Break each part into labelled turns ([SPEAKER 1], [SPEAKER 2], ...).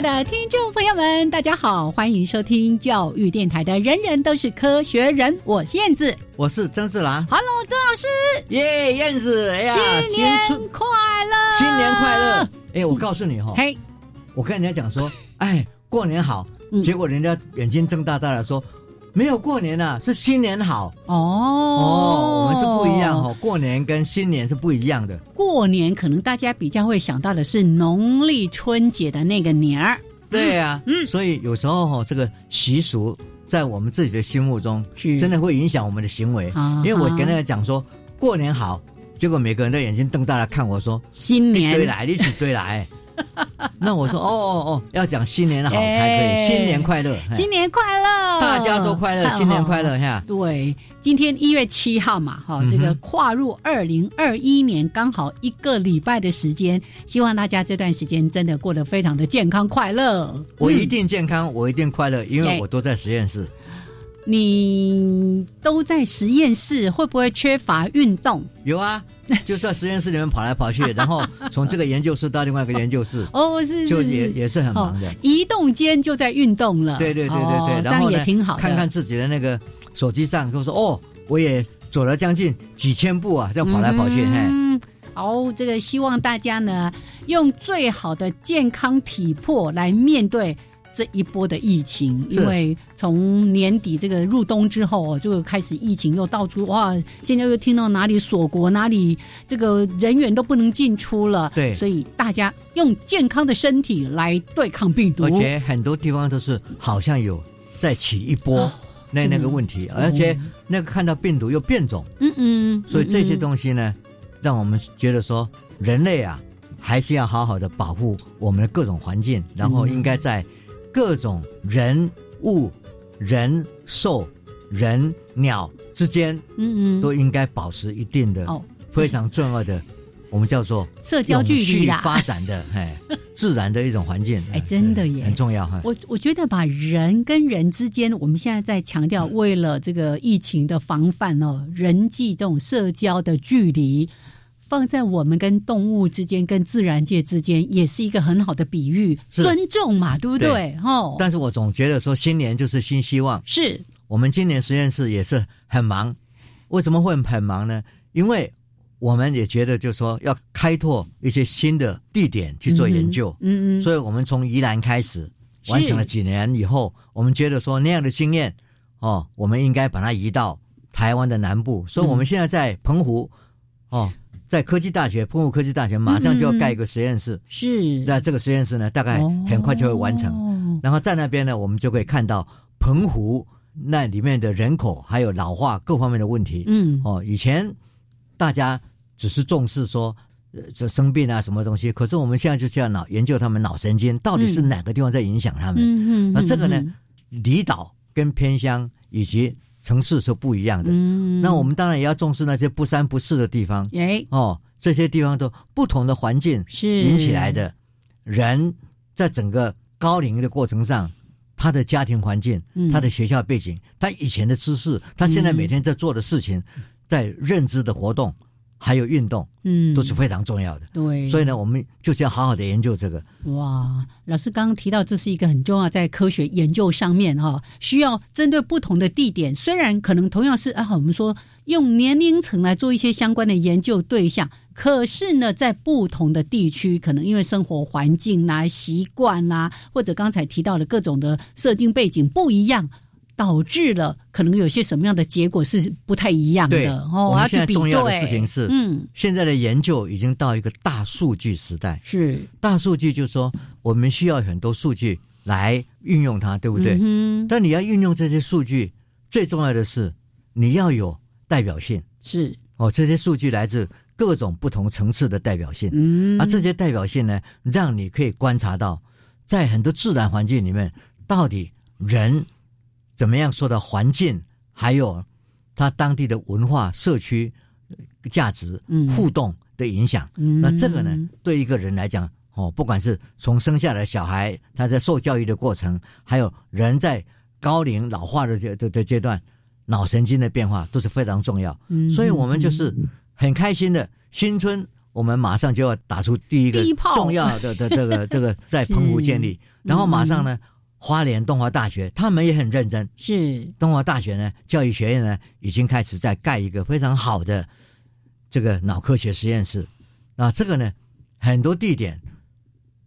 [SPEAKER 1] 爱的听众朋友们，大家好，欢迎收听教育电台的《人人都是科学人》，我是燕子，
[SPEAKER 2] 我是曾志兰。
[SPEAKER 1] Hello，曾老师，
[SPEAKER 2] 耶，燕子，哎呀，
[SPEAKER 1] 新年快乐，
[SPEAKER 2] 新年快乐！哎，我告诉你哈，
[SPEAKER 1] 嘿，
[SPEAKER 2] 我跟人家讲说，哎，过年好，结果人家眼睛睁大大的说。没有过年啊，是新年好
[SPEAKER 1] 哦
[SPEAKER 2] 哦，我们是不一样哦，过年跟新年是不一样的。
[SPEAKER 1] 过年可能大家比较会想到的是农历春节的那个年儿，
[SPEAKER 2] 对呀，嗯，所以有时候哈，这个习俗在我们自己的心目中，真的会影响我们的行为。因为我跟大家讲说过年好，结果每个人的眼睛瞪大了看我说
[SPEAKER 1] 新年
[SPEAKER 2] 对来，一起对来。那我说哦哦哦，要讲新年好才可以，新年快乐，
[SPEAKER 1] 新年快乐，
[SPEAKER 2] 大家都快乐，新年快乐哈。
[SPEAKER 1] 对，今天一月七号嘛，哈，这个跨入二零二一年，刚好一个礼拜的时间，希望大家这段时间真的过得非常的健康快乐。
[SPEAKER 2] 我一定健康，我一定快乐，因为我都在实验室。
[SPEAKER 1] 你都在实验室，会不会缺乏运动？
[SPEAKER 2] 有啊，就在实验室里面跑来跑去，然后从这个研究室到另外一个研究室。
[SPEAKER 1] 哦，是，
[SPEAKER 2] 就也也是很忙的。
[SPEAKER 1] 移动间就在运动了。
[SPEAKER 2] 对对对对对，
[SPEAKER 1] 然后也挺好。
[SPEAKER 2] 看看自己的那个手机上，就说哦，我也走了将近几千步啊，这样跑来跑去。嗯，
[SPEAKER 1] 好，这个希望大家呢，用最好的健康体魄来面对。这一波的疫情，因为从年底这个入冬之后，就开始疫情又到处哇，现在又听到哪里锁国，哪里这个人员都不能进出了。
[SPEAKER 2] 对，
[SPEAKER 1] 所以大家用健康的身体来对抗病毒。
[SPEAKER 2] 而且很多地方都是好像有再起一波那那个问题，而且那个看到病毒又变种。嗯嗯，所以这些东西呢，让我们觉得说，人类啊，还是要好好的保护我们的各种环境，然后应该在。各种人物、人兽、人鸟之间，嗯嗯，都应该保持一定的哦非常重要的，我们叫做
[SPEAKER 1] 社交距离
[SPEAKER 2] 发展的 哎，自然的一种环境。
[SPEAKER 1] 哎，真的耶，
[SPEAKER 2] 很重要哈。
[SPEAKER 1] 我我觉得把人跟人之间，我们现在在强调，为了这个疫情的防范哦，人际这种社交的距离。放在我们跟动物之间、跟自然界之间，也是一个很好的比喻，尊重嘛，对不对？哦。
[SPEAKER 2] 但是我总觉得说，新年就是新希望。
[SPEAKER 1] 是
[SPEAKER 2] 我们今年实验室也是很忙，为什么会很忙呢？因为我们也觉得，就是说要开拓一些新的地点去做研究。嗯嗯。所以我们从宜兰开始，完成了几年以后，我们觉得说那样的经验，哦，我们应该把它移到台湾的南部。所以我们现在在澎湖，哦。在科技大学，澎湖科技大学马上就要盖一个实验室。
[SPEAKER 1] 是，
[SPEAKER 2] 在这个实验室呢，大概很快就会完成。然后在那边呢，我们就可以看到澎湖那里面的人口还有老化各方面的问题。嗯，哦，以前大家只是重视说这生病啊什么东西，可是我们现在就这样脑研究他们脑神经到底是哪个地方在影响他们。嗯嗯，那这个呢，离岛跟偏乡以及。城市是不一样的，那我们当然也要重视那些不三不四的地方。哎，哦，这些地方都不同的环境是。引起来的，人在整个高龄的过程上，他的家庭环境、他的学校背景、他以前的知识、他现在每天在做的事情、在认知的活动。还有运动，嗯，都是非常重要的。
[SPEAKER 1] 对，
[SPEAKER 2] 所以呢，我们就是要好好的研究这个。
[SPEAKER 1] 哇，老师刚刚提到，这是一个很重要，在科学研究上面哈，需要针对不同的地点，虽然可能同样是啊，我们说。用年龄层来做一些相关的研究对象。可是呢，在不同的地区，可能因为生活环境啦、习惯啦，或者刚才提到的各种的社经背景不一样，导致了可能有些什么样的结果是不太一样的。
[SPEAKER 2] 哦，我们现在重要的事情是，嗯，现在的研究已经到一个大数据时代。
[SPEAKER 1] 是
[SPEAKER 2] 大数据，就是说我们需要很多数据来运用它，对不对？嗯。但你要运用这些数据，最重要的是你要有代表性。
[SPEAKER 1] 是
[SPEAKER 2] 哦，这些数据来自。各种不同层次的代表性，嗯，而这些代表性呢，让你可以观察到，在很多自然环境里面，到底人怎么样受到环境，还有他当地的文化、社区价值互动的影响。那这个呢，对一个人来讲，哦，不管是从生下来小孩他在受教育的过程，还有人在高龄老化的这的的阶段，脑神经的变化都是非常重要。所以我们就是。很开心的新春，我们马上就要打出第一个重要的的这个这个在澎湖建立，然后马上呢，花莲东华大学他们也很认真，
[SPEAKER 1] 是
[SPEAKER 2] 东华大学呢教育学院呢已经开始在盖一个非常好的这个脑科学实验室，那这个呢很多地点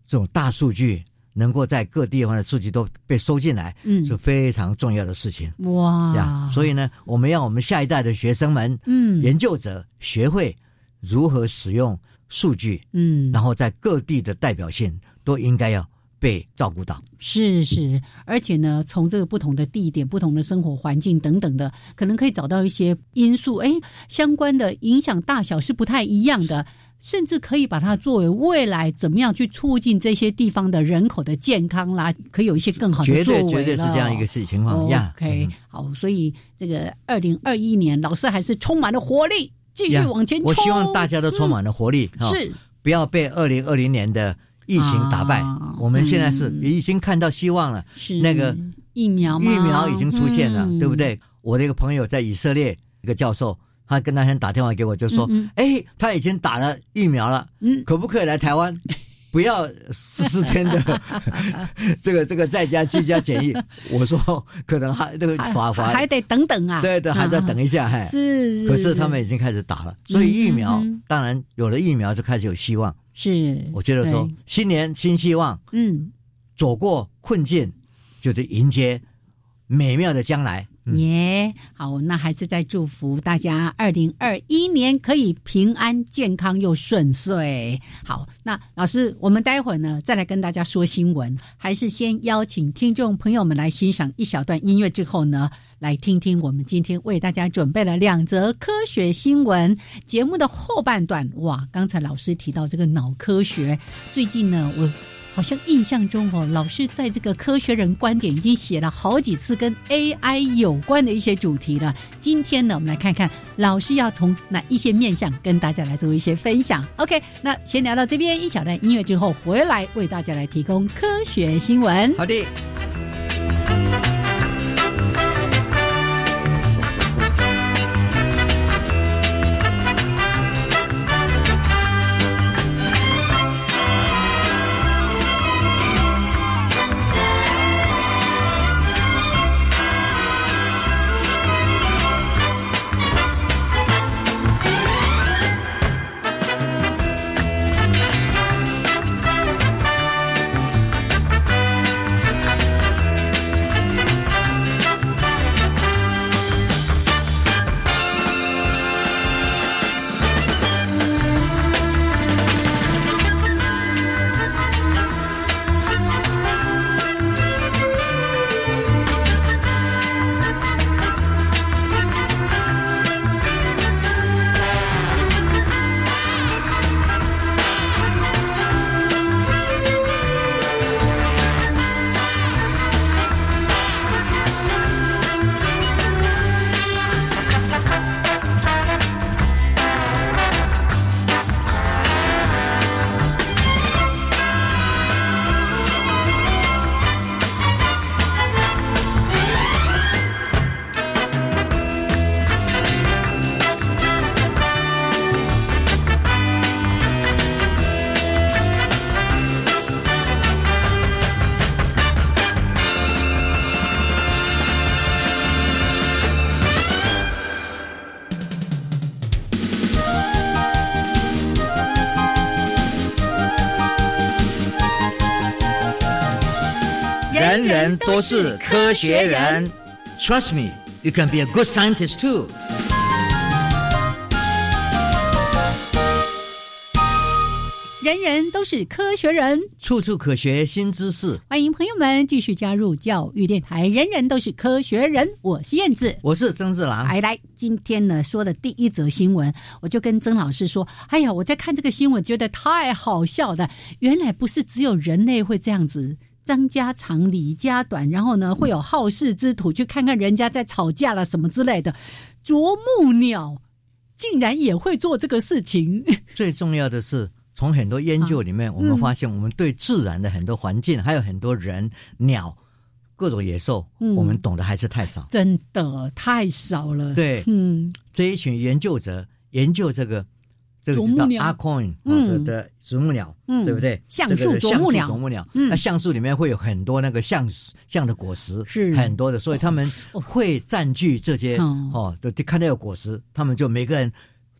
[SPEAKER 2] 这种大数据。能够在各地方的数据都被收进来，嗯，是非常重要的事情。哇呀！所以呢，我们要我们下一代的学生们，嗯，研究者学会如何使用数据，嗯，然后在各地的代表性都应该要被照顾到。
[SPEAKER 1] 是是，而且呢，从这个不同的地点、不同的生活环境等等的，可能可以找到一些因素，哎，相关的影响大小是不太一样的。甚至可以把它作为未来怎么样去促进这些地方的人口的健康啦，可以有一些更好的
[SPEAKER 2] 作为绝对是这样一个事情况。
[SPEAKER 1] OK，好，所以这个二零二一年，老师还是充满了活力，继续往前冲。
[SPEAKER 2] 我希望大家都充满了活力，
[SPEAKER 1] 是
[SPEAKER 2] 不要被二零二零年的疫情打败。我们现在是已经看到希望了，
[SPEAKER 1] 是
[SPEAKER 2] 那个
[SPEAKER 1] 疫苗，疫
[SPEAKER 2] 苗已经出现了，对不对？我的一个朋友在以色列，一个教授。他跟那天打电话给我，就说：“哎，他已经打了疫苗了，可不可以来台湾？不要十四天的 这个这个在家居家检疫。”我说：“可能还这个法法
[SPEAKER 1] 还得等等啊。”
[SPEAKER 2] 对对，还在等一下。还
[SPEAKER 1] 是是。
[SPEAKER 2] 可是他们已经开始打了，所以疫苗当然有了疫苗就开始有希望。
[SPEAKER 1] 是，
[SPEAKER 2] 我觉得说新年新希望，嗯，走过困境就是迎接美妙的将来。
[SPEAKER 1] 耶，好，那还是在祝福大家，二零二一年可以平安健康又顺遂。好，那老师，我们待会儿呢再来跟大家说新闻，还是先邀请听众朋友们来欣赏一小段音乐之后呢，来听听我们今天为大家准备了两则科学新闻。节目的后半段，哇，刚才老师提到这个脑科学，最近呢，我。好像印象中哦，老师在这个科学人观点已经写了好几次跟 AI 有关的一些主题了。今天呢，我们来看看老师要从哪一些面向跟大家来做一些分享。OK，那先聊到这边，一小段音乐之后回来为大家来提供科学新闻。
[SPEAKER 2] 好的。都是科学人。Trust me, you can be a good scientist too.
[SPEAKER 1] 人人都是科学人，
[SPEAKER 2] 处处可学新知识。
[SPEAKER 1] 欢迎朋友们继续加入教育电台。人人都是科学人，我是燕子，
[SPEAKER 2] 我是曾志郎。
[SPEAKER 1] 来来，今天呢说的第一则新闻，我就跟曾老师说：“哎呀，我在看这个新闻，觉得太好笑了。原来不是只有人类会这样子，张家长李家短，然后呢会有好事之徒去看看人家在吵架了什么之类的。啄木鸟竟然也会做这个事情。
[SPEAKER 2] 最重要的是。”从很多研究里面，我们发现，我们对自然的很多环境，还有很多人、鸟、各种野兽，我们懂得还是太少，
[SPEAKER 1] 真的太少了。
[SPEAKER 2] 对，嗯，这一群研究者研究这个这个叫阿 coin 的的啄木鸟，对不对？
[SPEAKER 1] 橡树啄木鸟，
[SPEAKER 2] 啄木鸟，那橡树里面会有很多那个橡橡的果实，是很多的，所以他们会占据这些哦，都看到有果实，他们就每个人。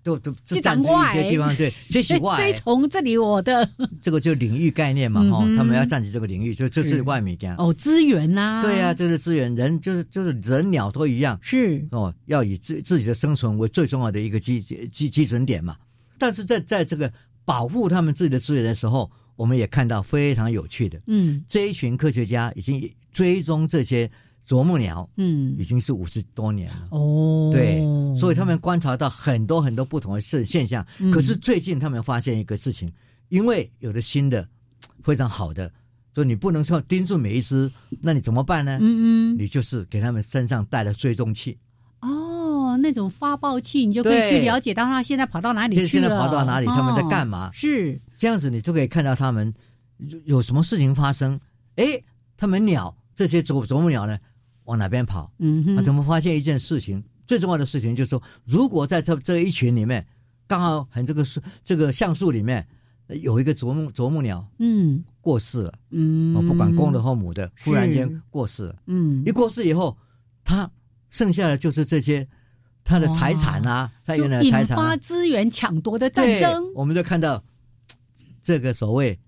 [SPEAKER 2] 都都占据一些地方，对，这是外。
[SPEAKER 1] 追从这里我的
[SPEAKER 2] 这个就领域概念嘛，哦，他们要占据这个领域，就就是外面这样。
[SPEAKER 1] 哦，资源呐，
[SPEAKER 2] 对呀，就是资源，人就是就是人鸟都一样，
[SPEAKER 1] 是
[SPEAKER 2] 哦，要以自自己的生存为最重要的一个基基基准点嘛。但是在在这个保护他们自己的资源的时候，我们也看到非常有趣的，嗯，这一群科学家已经追踪这些。啄木鸟，嗯，已经是五十多年了。哦，对，所以他们观察到很多很多不同的现现象。可是最近他们发现一个事情，因为有了新的非常好的，所以你不能说盯住每一只，那你怎么办呢？嗯嗯，你就是给他们身上带了追踪器。
[SPEAKER 1] 哦，那种发报器，你就可以去了解到他现在跑到哪里去了。
[SPEAKER 2] 现在跑到哪里？他们在干嘛？
[SPEAKER 1] 是
[SPEAKER 2] 这样子，你就可以看到他们有有什么事情发生。哎，他们鸟这些啄啄木鸟呢？往哪边跑？嗯哼，他们发现一件事情，最重要的事情就是说，如果在这这一群里面，刚好很这个树这个橡树里面有一个啄木啄木鸟，嗯，过世了，嗯，不管公的或母的，忽然间过世了，嗯，一过世以后，它剩下的就是这些他的财产啊，他原来的财产，
[SPEAKER 1] 引发资源抢夺的战争，
[SPEAKER 2] 我们就看到 这个所谓。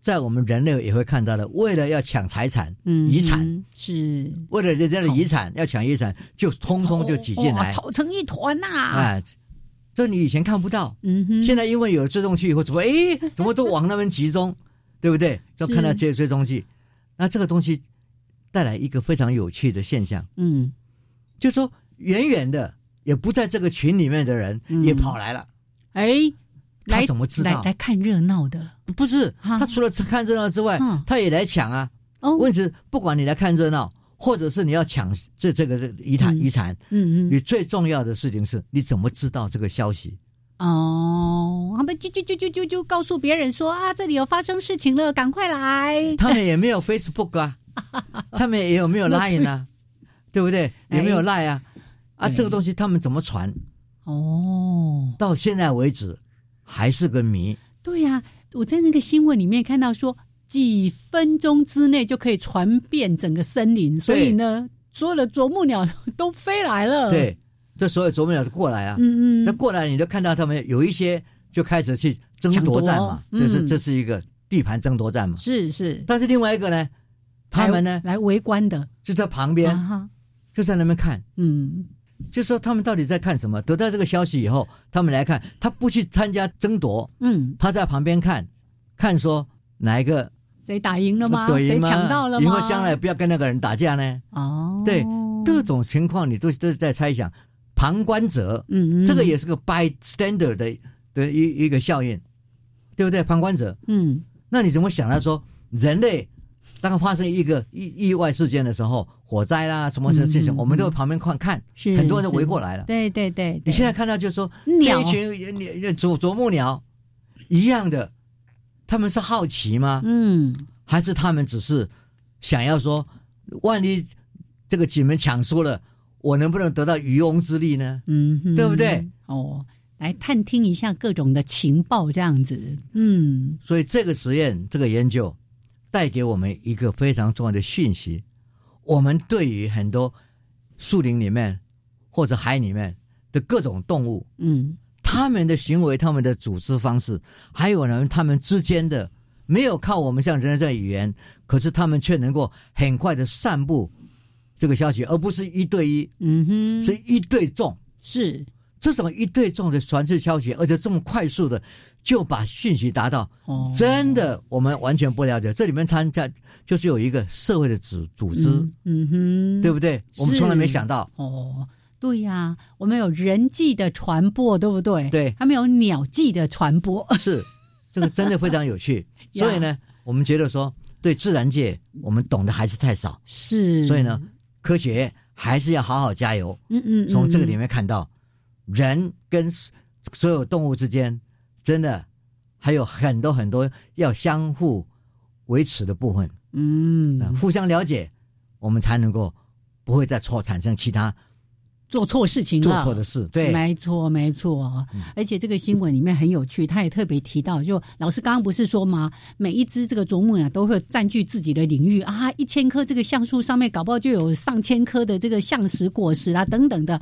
[SPEAKER 2] 在我们人类也会看到的，为了要抢财产、嗯遗产，
[SPEAKER 1] 是。
[SPEAKER 2] 为了人家的遗产要抢遗产，就通通就挤进来，
[SPEAKER 1] 吵成一团呐！哎，
[SPEAKER 2] 这你以前看不到，嗯哼，现在因为有追踪器以后，怎么哎，怎么都往那边集中，对不对？就看到这些追踪器，那这个东西带来一个非常有趣的现象，嗯，就说远远的也不在这个群里面的人也跑来了，哎。他怎么知道
[SPEAKER 1] 来看热闹的？
[SPEAKER 2] 不是他除了看热闹之外，他也来抢啊。问题是，不管你来看热闹，或者是你要抢这这个遗产遗产，嗯嗯，你最重要的事情是你怎么知道这个消息？
[SPEAKER 1] 哦，他们就就就就就就告诉别人说啊，这里有发生事情了，赶快来。
[SPEAKER 2] 他们也没有 Facebook 啊，他们也有没有 Line 啊？对不对？也没有 Line 啊？啊，这个东西他们怎么传？哦，到现在为止。还是个谜。
[SPEAKER 1] 对呀，我在那个新闻里面看到说，几分钟之内就可以传遍整个森林，所以呢，所有的啄木鸟都飞来了。
[SPEAKER 2] 对，这所有啄木鸟都过来啊。嗯嗯。那过来，你就看到他们有一些就开始去争夺战嘛，就是这是一个地盘争夺战嘛。
[SPEAKER 1] 是是。
[SPEAKER 2] 但是另外一个呢，他们呢
[SPEAKER 1] 来围观的，
[SPEAKER 2] 就在旁边，就在那边看。嗯。就说他们到底在看什么？得到这个消息以后，他们来看，他不去参加争夺，嗯，他在旁边看，看说哪一个
[SPEAKER 1] 谁打赢了吗？谁抢到了吗？
[SPEAKER 2] 以后将来不要跟那个人打架呢？哦，对，各种情况你都都是在猜想。旁观者，嗯嗯，这个也是个 bystander 的的一一个效应，对不对？旁观者，嗯，那你怎么想到说人类？当发生一个意意外事件的时候，火灾啦，什么事情，我们都旁边看看，是很多人都围过来了。
[SPEAKER 1] 对对对，
[SPEAKER 2] 你现在看到就是说，这一群啄啄木鸟一样的，他们是好奇吗？嗯，还是他们只是想要说，万一这个你们抢输了，我能不能得到渔翁之利呢？嗯，对不对？
[SPEAKER 1] 哦，来探听一下各种的情报，这样子。
[SPEAKER 2] 嗯，所以这个实验，这个研究。带给我们一个非常重要的讯息：我们对于很多树林里面或者海里面的各种动物，嗯，他们的行为、他们的组织方式，还有呢，他们之间的没有靠我们像人类这语言，可是他们却能够很快的散布这个消息，而不是一对一，嗯哼，是一对众，
[SPEAKER 1] 是。
[SPEAKER 2] 这种一对众的传递消息，而且这么快速的就把讯息达到，哦，真的我们完全不了解，这里面参加就是有一个社会的组组织，嗯哼，对不对？我们从来没想到，哦。
[SPEAKER 1] 对呀，我们有人际的传播，对不对？
[SPEAKER 2] 对，
[SPEAKER 1] 他们有鸟际的传播，
[SPEAKER 2] 是这个真的非常有趣。所以呢，我们觉得说，对自然界我们懂得还是太少。
[SPEAKER 1] 是，
[SPEAKER 2] 所以呢，科学还是要好好加油。嗯嗯，从这个里面看到，人跟所有动物之间，真的还有很多很多要相互维持的部分。嗯，互相了解，我们才能够不会再错产生其他。
[SPEAKER 1] 做错事情了，
[SPEAKER 2] 做错的事，对，
[SPEAKER 1] 没错，没错。而且这个新闻里面很有趣，他也特别提到，就老师刚刚不是说吗？每一只这个啄木鸟都会占据自己的领域啊，一千棵这个橡树上面，搞不好就有上千棵的这个橡石果实啊，等等的。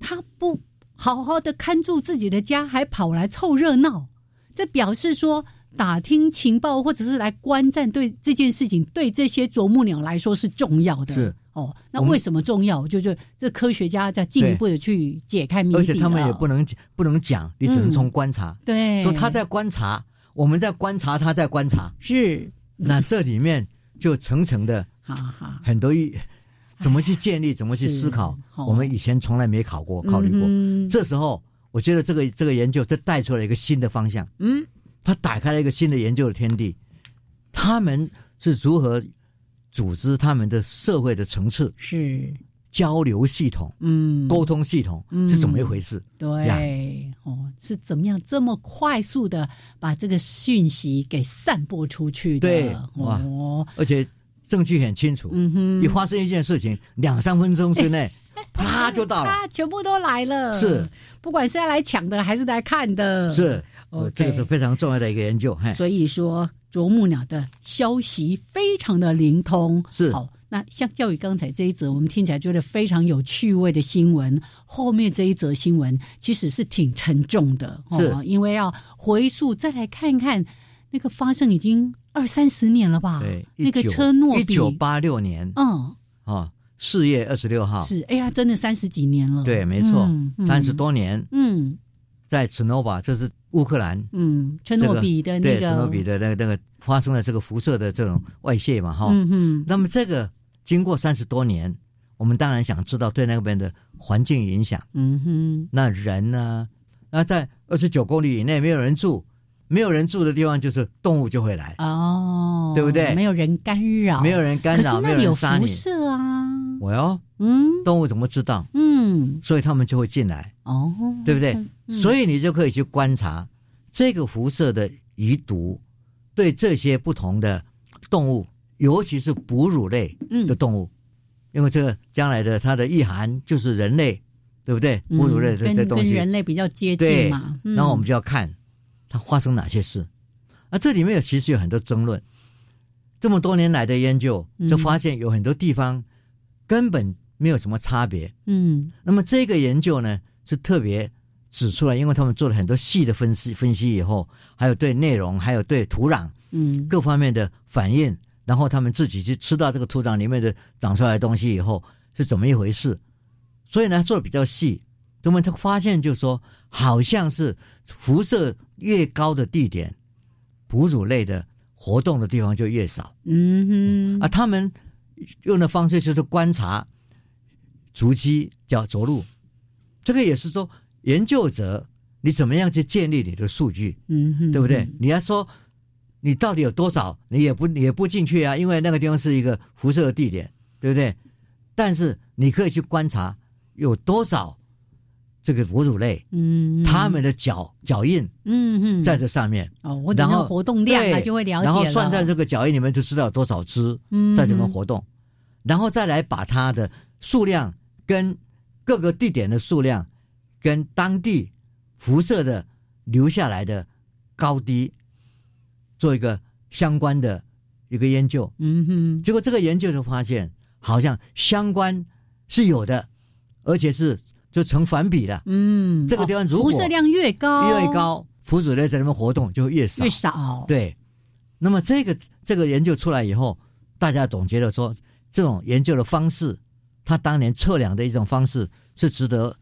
[SPEAKER 1] 他不好好的看住自己的家，还跑来凑热闹，这表示说。打听情报或者是来观战，对这件事情，对这些啄木鸟来说是重要的。
[SPEAKER 2] 是
[SPEAKER 1] 哦，那为什么重要？就是这科学家在进一步的去解开谜底。
[SPEAKER 2] 而且他们也不能不能讲，你只能从观察。
[SPEAKER 1] 对，
[SPEAKER 2] 说他在观察，我们在观察，他在观察。
[SPEAKER 1] 是，
[SPEAKER 2] 那这里面就层层的，哈哈，很多一怎么去建立，怎么去思考，我们以前从来没考过，考虑过。这时候，我觉得这个这个研究，这带出了一个新的方向。嗯。他打开了一个新的研究的天地，他们是如何组织他们的社会的层次？
[SPEAKER 1] 是
[SPEAKER 2] 交流系统，嗯，沟通系统是怎么一回事？
[SPEAKER 1] 对，哦，是怎么样这么快速的把这个讯息给散播出去
[SPEAKER 2] 的？对，哇，而且证据很清楚，嗯哼，一发生一件事情，两三分钟之内，啪就到了，
[SPEAKER 1] 全部都来了，
[SPEAKER 2] 是，
[SPEAKER 1] 不管是要来抢的还是来看的，
[SPEAKER 2] 是。哦，这个是非常重要的一个研究。
[SPEAKER 1] 所以说，啄木鸟的消息非常的灵通。
[SPEAKER 2] 是
[SPEAKER 1] 好，那相较于刚才这一则，我们听起来觉得非常有趣味的新闻，后面这一则新闻其实是挺沉重的。
[SPEAKER 2] 是，
[SPEAKER 1] 因为要回溯再来看看，那个发生已经二三十年了吧？
[SPEAKER 2] 对，
[SPEAKER 1] 那个车诺
[SPEAKER 2] 比，一九八六年。嗯，啊，四月二十六号。
[SPEAKER 1] 是，哎呀，真的三十几年了。
[SPEAKER 2] 对，没错，三十多年。嗯，在切诺巴，就是。乌克兰，
[SPEAKER 1] 嗯，切诺比的那个，
[SPEAKER 2] 切诺比的那个那个发生了这个辐射的这种外泄嘛，哈，嗯嗯。那么这个经过三十多年，我们当然想知道对那边的环境影响，嗯哼。那人呢？那在二十九公里以内没有人住，没有人住的地方，就是动物就会来，哦，对不对？
[SPEAKER 1] 没有人干扰，
[SPEAKER 2] 没有人干扰，
[SPEAKER 1] 没
[SPEAKER 2] 有人杀你。
[SPEAKER 1] 辐射啊，
[SPEAKER 2] 我哟，嗯，动物怎么知道？嗯，所以他们就会进来，哦，对不对？所以你就可以去观察这个辐射的遗毒对这些不同的动物，尤其是哺乳类的动物，因为这个将来的它的意涵就是人类，对不对？哺乳类这这东西
[SPEAKER 1] 跟人类比较接近嘛。
[SPEAKER 2] 然后我们就要看它发生哪些事。啊，这里面有其实有很多争论。这么多年来的研究，就发现有很多地方根本没有什么差别。嗯，那么这个研究呢是特别。指出来，因为他们做了很多细的分析，分析以后，还有对内容，还有对土壤，嗯，各方面的反应，然后他们自己去吃到这个土壤里面的长出来的东西以后是怎么一回事，所以呢做的比较细，那么他发现就是说，好像是辐射越高的地点，哺乳类的活动的地方就越少，嗯哼，啊，他们用的方式就是观察足迹，叫着陆，这个也是说。研究者，你怎么样去建立你的数据？嗯，哼，对不对？你要说你到底有多少，你也不也不进去啊，因为那个地方是一个辐射的地点，对不对？但是你可以去观察有多少这个哺乳类，嗯，他们的脚脚印，嗯嗯，在这上面。
[SPEAKER 1] 哦，然后活动量，他就会了解
[SPEAKER 2] 然后算在这个脚印里面，就知道多少只在怎么活动，然后再来把它的数量跟各个地点的数量。跟当地辐射的留下来的高低做一个相关的一个研究，嗯哼，结果这个研究就发现，好像相关是有的，而且是就成反比了，嗯，这个地方如果
[SPEAKER 1] 辐射量越高
[SPEAKER 2] 越高，辐子类在那边活动就越少。
[SPEAKER 1] 越少，
[SPEAKER 2] 对，那么这个这个研究出来以后，大家总觉得说，这种研究的方式，他当年测量的一种方式是值得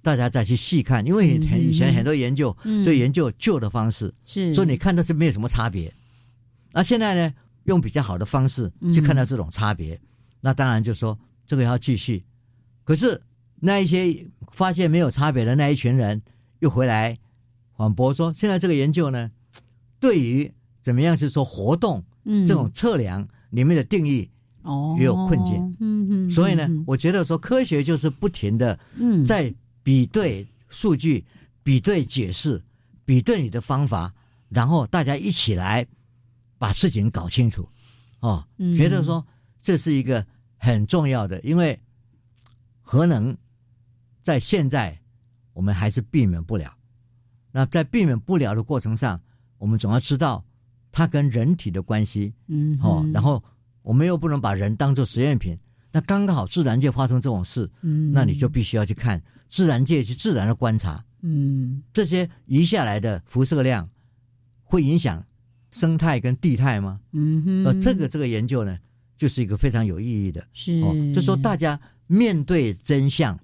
[SPEAKER 2] 大家再去细看，因为很以前很多研究就研究旧的方式，
[SPEAKER 1] 是，
[SPEAKER 2] 所以你看到是没有什么差别。那现在呢，用比较好的方式去看到这种差别，那当然就说这个要继续。可是那一些发现没有差别的那一群人又回来反驳说，现在这个研究呢，对于怎么样是说活动，这种测量里面的定义哦也有困境，嗯嗯，所以呢，我觉得说科学就是不停的在比对数据、比对解释、比对你的方法，然后大家一起来把事情搞清楚，哦，觉得说这是一个很重要的，因为核能在现在我们还是避免不了，那在避免不了的过程上，我们总要知道。它跟人体的关系，嗯，哦，然后我们又不能把人当做实验品，那刚刚好自然界发生这种事，嗯，那你就必须要去看自然界去自然的观察，嗯，这些移下来的辐射量会影响生态跟地态吗？嗯哼，呃，这个这个研究呢，就是一个非常有意义的，
[SPEAKER 1] 是，
[SPEAKER 2] 就说大家面对真相，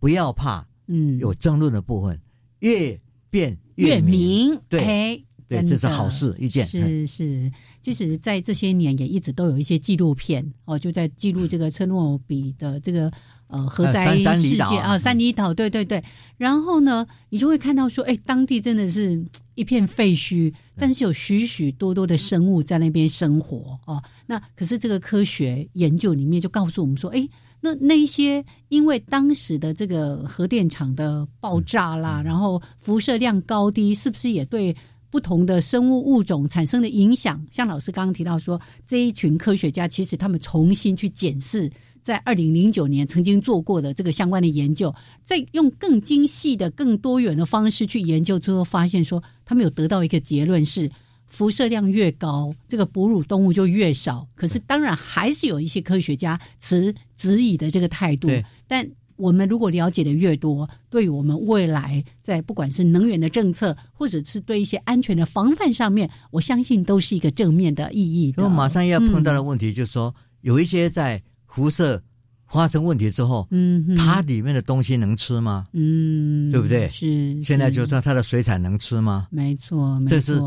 [SPEAKER 2] 不要怕，嗯，有争论的部分，越辩越明，对。对，这是好事一件。
[SPEAKER 1] 是是，即使在这些年也一直都有一些纪录片哦，就在记录这个车诺比的这个呃核灾事件啊，三里岛，对对对。然后呢，你就会看到说，哎，当地真的是一片废墟，但是有许许多多的生物在那边生活哦。那可是这个科学研究里面就告诉我们说，哎，那那些因为当时的这个核电厂的爆炸啦，然后辐射量高低，是不是也对？不同的生物物种产生的影响，像老师刚刚提到说，这一群科学家其实他们重新去检视在二零零九年曾经做过的这个相关的研究，在用更精细的、更多元的方式去研究之后，发现说他们有得到一个结论是，辐射量越高，这个哺乳动物就越少。可是当然还是有一些科学家持质疑的这个态度，但。我们如果了解的越多，对于我们未来在不管是能源的政策，或者是对一些安全的防范上面，我相信都是一个正面的意义。
[SPEAKER 2] 我马上要碰到的问题就是说，有一些在辐射发生问题之后，嗯，它里面的东西能吃吗？嗯，对不对？
[SPEAKER 1] 是。
[SPEAKER 2] 现在就说它的水产能吃吗？
[SPEAKER 1] 没错，
[SPEAKER 2] 这是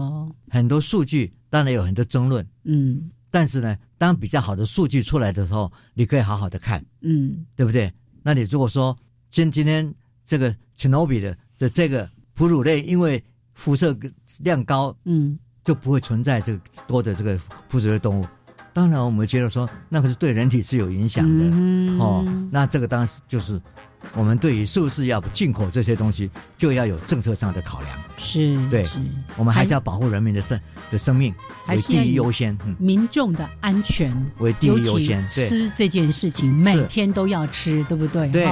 [SPEAKER 2] 很多数据，当然有很多争论。嗯，但是呢，当比较好的数据出来的时候，你可以好好的看。嗯，对不对？那你如果说今今天这个切诺比的这这个哺乳类，因为辐射量高，嗯，就不会存在这个多的这个哺乳类动物。当然，我们觉得说那个是对人体是有影响的哦。那这个当时就是。我们对于是不是要进口这些东西，就要有政策上的考量。
[SPEAKER 1] 是，
[SPEAKER 2] 对，我们还是要保护人民的生的生命，为第一优先。
[SPEAKER 1] 民众的安全
[SPEAKER 2] 为第一优先。
[SPEAKER 1] 吃这件事情每天都要吃，对不对？
[SPEAKER 2] 对。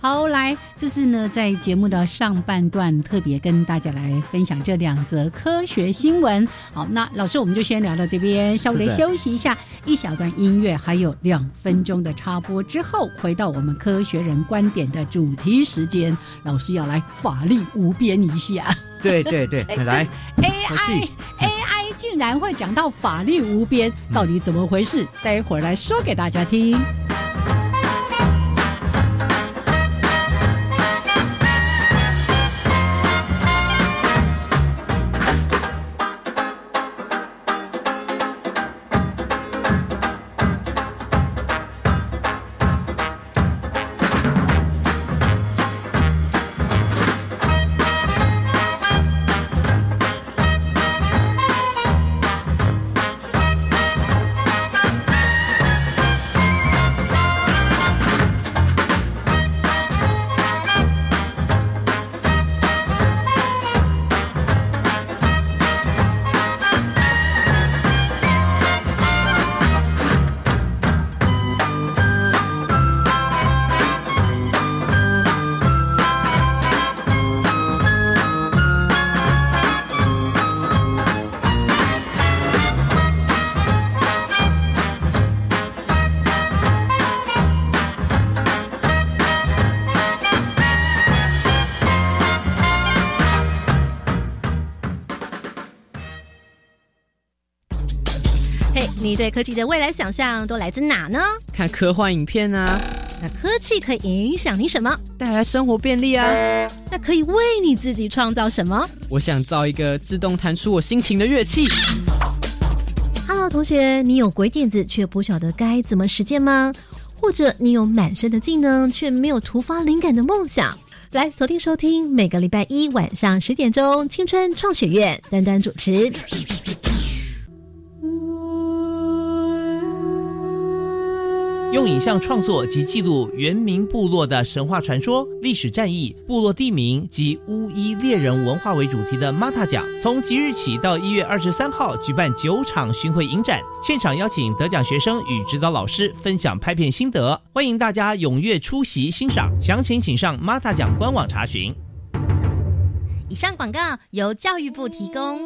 [SPEAKER 1] 好，来，这是呢，在节目的上半段特别跟大家来分享这两则科学新闻。好，那老师我们就先聊到这边，稍微休息一下，一小段音乐，还有两分钟的插播之后，回到我们科学人观点。的主题时间，老师要来法力无边一下。
[SPEAKER 2] 对对对，来
[SPEAKER 1] AI AI 竟然会讲到法力无边，到底怎么回事？待会儿来说给大家听。
[SPEAKER 3] 你对科技的未来想象都来自哪呢？
[SPEAKER 4] 看科幻影片啊。
[SPEAKER 3] 那科技可以影响你什么？
[SPEAKER 4] 带来生活便利啊。
[SPEAKER 3] 那可以为你自己创造什么？
[SPEAKER 4] 我想造一个自动弹出我心情的乐器。
[SPEAKER 3] Hello，同学，你有鬼点子却不晓得该怎么实践吗？或者你有满身的技能却没有突发灵感的梦想？来锁定收听，每个礼拜一晚上十点钟，青春创学院，端端主持。
[SPEAKER 5] 用影像创作及记录原民部落的神话传说、历史战役、部落地名及巫医猎人文化为主题的 Mata 奖，从即日起到一月二十三号举办九场巡回影展，现场邀请得奖学生与指导老师分享拍片心得，欢迎大家踊跃出席欣赏。详情请上 Mata 奖官网查询。
[SPEAKER 3] 以上广告由教育部提供。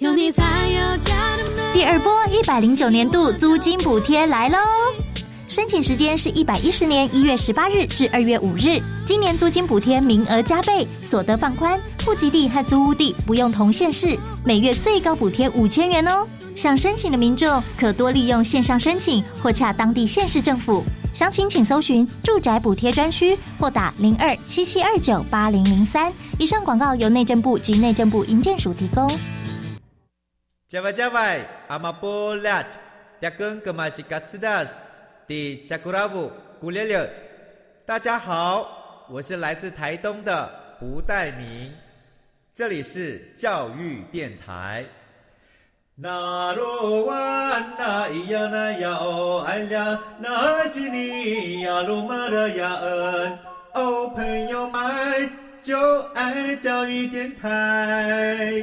[SPEAKER 6] 有你才有家第二波一百零九年度租金补贴来喽！申请时间是一百一十年一月十八日至二月五日。今年租金补贴名额加倍，所得放宽，户籍地和租屋地不用同县市，每月最高补贴五千元哦！想申请的民众可多利用线上申请或洽当地县市政府。详情请搜寻住宅补贴专区或打零二七七二九八零零三。以上广告由内政部及内政部营建署提供。
[SPEAKER 7] 加外加外，阿玛波拉，扎根格玛西卡斯达斯，的加古拉布古列列。大家好，我是来自台东的胡代明，这里是教育电台。那罗哇那咿呀那呀哦哎呀，那是你呀鲁玛的呀恩哦，朋友们就爱教育电台。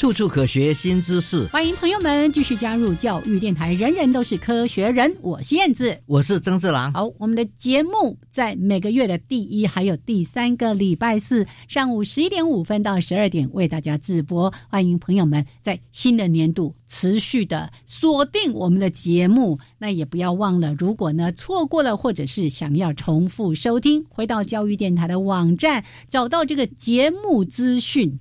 [SPEAKER 2] 处处可学新知识，
[SPEAKER 1] 欢迎朋友们继续加入教育电台。人人都是科学人，我是燕子，
[SPEAKER 2] 我是曾志郎。
[SPEAKER 1] 好，我们的节目在每个月的第一还有第三个礼拜四上午十一点五分到十二点为大家直播。欢迎朋友们在新的年度持续的锁定我们的节目。那也不要忘了，如果呢错过了或者是想要重复收听，回到教育电台的网站，找到这个节目资讯。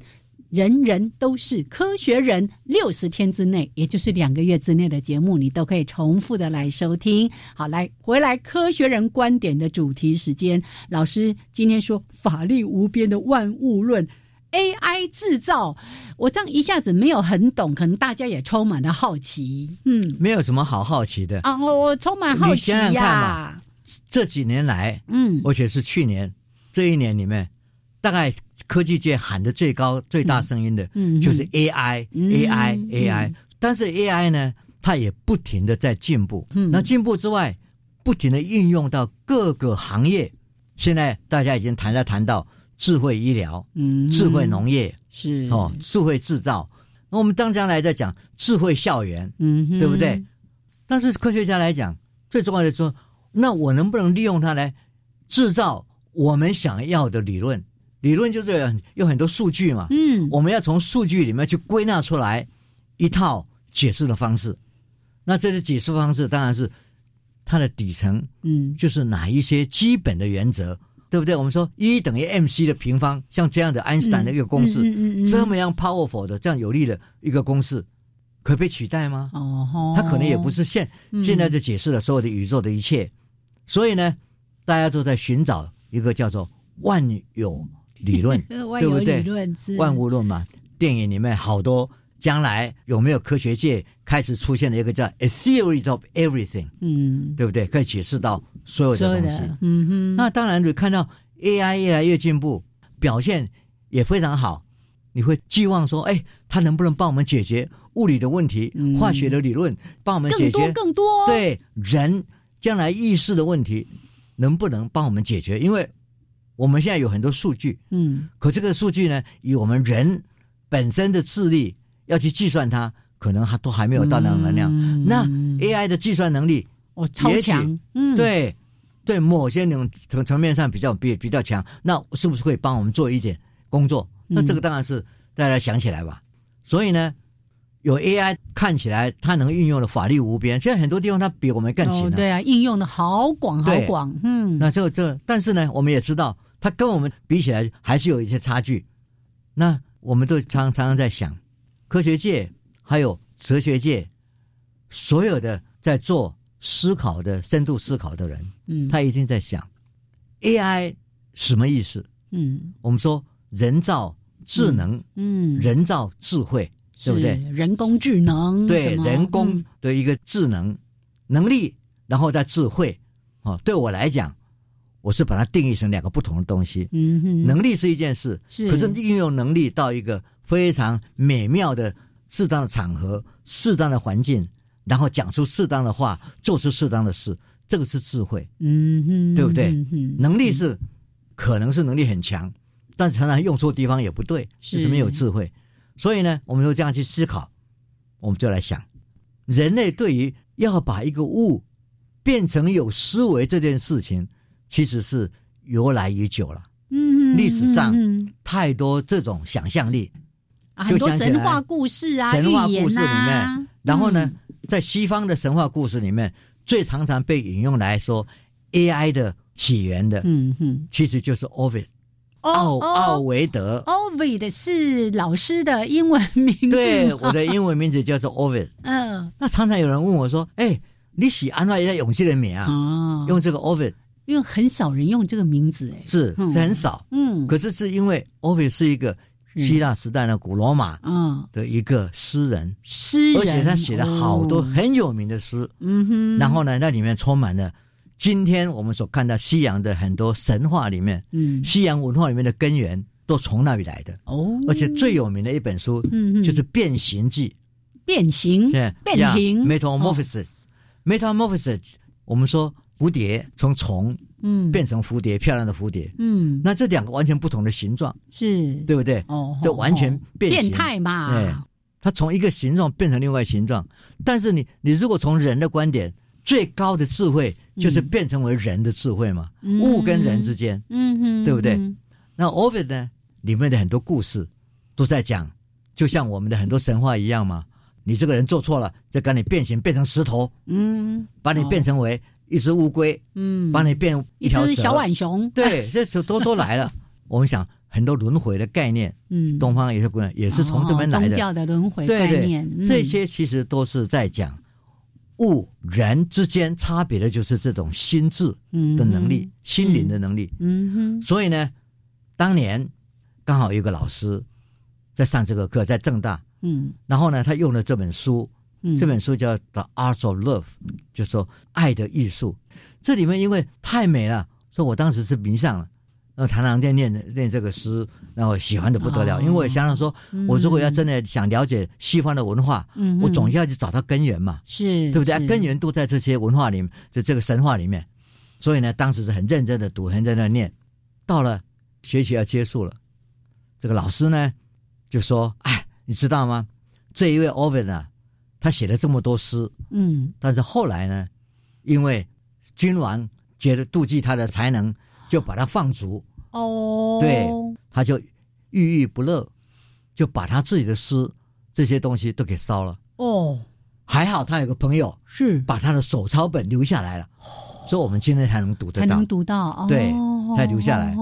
[SPEAKER 1] 人人都是科学人，六十天之内，也就是两个月之内的节目，你都可以重复的来收听。好，来回来科学人观点的主题时间，老师今天说法力无边的万物论，AI 制造，我这样一下子没有很懂，可能大家也充满了好奇。
[SPEAKER 2] 嗯，没有什么好好奇的
[SPEAKER 1] 啊，我我充满好奇呀。
[SPEAKER 2] 这几年来，嗯，而且是去年这一年里面。大概科技界喊的最高、最大声音的，就是 AI，AI，AI。但是 AI 呢，它也不停的在进步。那进步之外，不停的应用到各个行业。现在大家已经谈了谈到智慧医疗、智慧农业，
[SPEAKER 1] 是
[SPEAKER 2] 哦，智慧制造。那我们当将来在讲智慧校园，嗯，对不对？但是科学家来讲，最重要的说，那我能不能利用它来制造我们想要的理论？理论就是有很多数据嘛，嗯，我们要从数据里面去归纳出来一套解释的方式。那这个解释方式当然是它的底层，嗯，就是哪一些基本的原则，对不对？我们说一等于 mc 的平方，像这样的爱因斯坦的一个公式，这么样 powerful 的这样有力的一个公式，可被取代吗？哦，它可能也不是现现在就解释了所有的宇宙的一切。所以呢，大家都在寻找一个叫做万有。理论 对不对？万物论嘛，电影里面好多。将来有没有科学界开始出现了一个叫 a theory of everything？嗯，对不对？可以解释到所有的东西。嗯哼。那当然，你看到 AI 越来越进步，表现也非常好，你会寄望说，哎，它能不能帮我们解决物理的问题、化学的理论，帮我们解决
[SPEAKER 1] 更多
[SPEAKER 2] 对人将来意识的问题，能不能帮我们解决？因为我们现在有很多数据，嗯，可这个数据呢，以我们人本身的智力要去计算它，可能还都还没有到那个能量。那 AI 的计算能力
[SPEAKER 1] 哦超强，
[SPEAKER 2] 嗯，对对，某些那种层层面上比较比比较强，那是不是可以帮我们做一点工作？那这个当然是大家想起来吧。所以呢，有 AI 看起来它能运用的法律无边，现在很多地方它比我们更行了。
[SPEAKER 1] 对啊，应用的好广好广。嗯，
[SPEAKER 2] 那这个这，但是呢，我们也知道，它跟我们比起来还是有一些差距。那我们都常常常在想，科学界还有哲学界，所有的在做思考的深度思考的人，嗯，他一定在想，AI 什么意思？嗯，我们说人造智能，嗯，人造智慧，对不对？
[SPEAKER 1] 人工智能，
[SPEAKER 2] 对人工的一个智能能力，然后再智慧。哦，对我来讲，我是把它定义成两个不同的东西。嗯哼，能力是一件事，
[SPEAKER 1] 是
[SPEAKER 2] 可是运用能力到一个非常美妙的适当的场合、适当的环境，然后讲出适当的话，做出适当的事，这个是智慧。嗯哼，对不对？能力是。可能是能力很强，但常常用错地方也不对，就是没有智慧。所以呢，我们就这样去思考，我们就来想，人类对于要把一个物变成有思维这件事情，其实是由来已久了。嗯，历史上太多这种想象力，
[SPEAKER 1] 很多神话故事啊，
[SPEAKER 2] 神话故事里面。然后呢，在西方的神话故事里面，最常常被引用来说 AI 的。起源的，嗯哼，其实就是 Ovid，奥奥维德
[SPEAKER 1] ，Ovid 是老师的英文名字，
[SPEAKER 2] 对，我的英文名字叫做 Ovid。嗯，那常常有人问我说：“哎，你喜安外一下勇气的名啊？用这个 Ovid，
[SPEAKER 1] 因为很少人用这个名字，哎，
[SPEAKER 2] 是是很少，嗯，可是是因为 Ovid 是一个希腊时代的古罗马，嗯，的一个诗人，
[SPEAKER 1] 诗人，而
[SPEAKER 2] 且他写了好多很有名的诗，嗯哼，然后呢，那里面充满了。今天我们所看到西洋的很多神话里面，嗯，西洋文化里面的根源都从那里来的。哦。而且最有名的一本书，嗯，就是《变形记》。
[SPEAKER 1] 变形，变形
[SPEAKER 2] ，metamorphosis，metamorphosis。我们说蝴蝶从虫，嗯，变成蝴蝶，漂亮的蝴蝶，嗯，那这两个完全不同的形状，
[SPEAKER 1] 是
[SPEAKER 2] 对不对？哦，这完全变
[SPEAKER 1] 变态嘛？
[SPEAKER 2] 对，它从一个形状变成另外形状。但是你，你如果从人的观点，最高的智慧。就是变成为人的智慧嘛，物跟人之间，嗯哼，对不对？那 Ovid 呢？里面的很多故事都在讲，就像我们的很多神话一样嘛。你这个人做错了，就赶你变形，变成石头，嗯，把你变成为一只乌龟，嗯，把你变一条
[SPEAKER 1] 小浣熊，
[SPEAKER 2] 对，这就都都来了。我们想很多轮回的概念，嗯，东方有些姑娘也是从这边来的，宗
[SPEAKER 1] 教的轮回概念，
[SPEAKER 2] 这些其实都是在讲。物人之间差别的就是这种心智的能力、心灵的能力。嗯哼。所以呢，当年刚好有个老师在上这个课，在正大。嗯。然后呢，他用了这本书，这本书叫《The Art of Love》，就说爱的艺术。这里面因为太美了，所以我当时是迷上了。然后常常念念念这个诗，然后喜欢的不得了。因为我想想说，我如果要真的想了解西方的文化，我总要去找到根源嘛，
[SPEAKER 1] 是
[SPEAKER 2] 对不对？根源都在这些文化里面，就这个神话里面。所以呢，当时是很认真的读，很认真的念。到了学习要结束了，这个老师呢就说：“哎，你知道吗？这一位 Ovid 啊，他写了这么多诗，嗯，但是后来呢，因为君王觉得妒忌他的才能，就把他放逐。”哦，对，他就郁郁不乐，就把他自己的诗这些东西都给烧了。哦，还好他有个朋友
[SPEAKER 1] 是。
[SPEAKER 2] 把他的手抄本留下来了，所以我们今天才能读得到，
[SPEAKER 1] 才能读到，
[SPEAKER 2] 对，才留下来。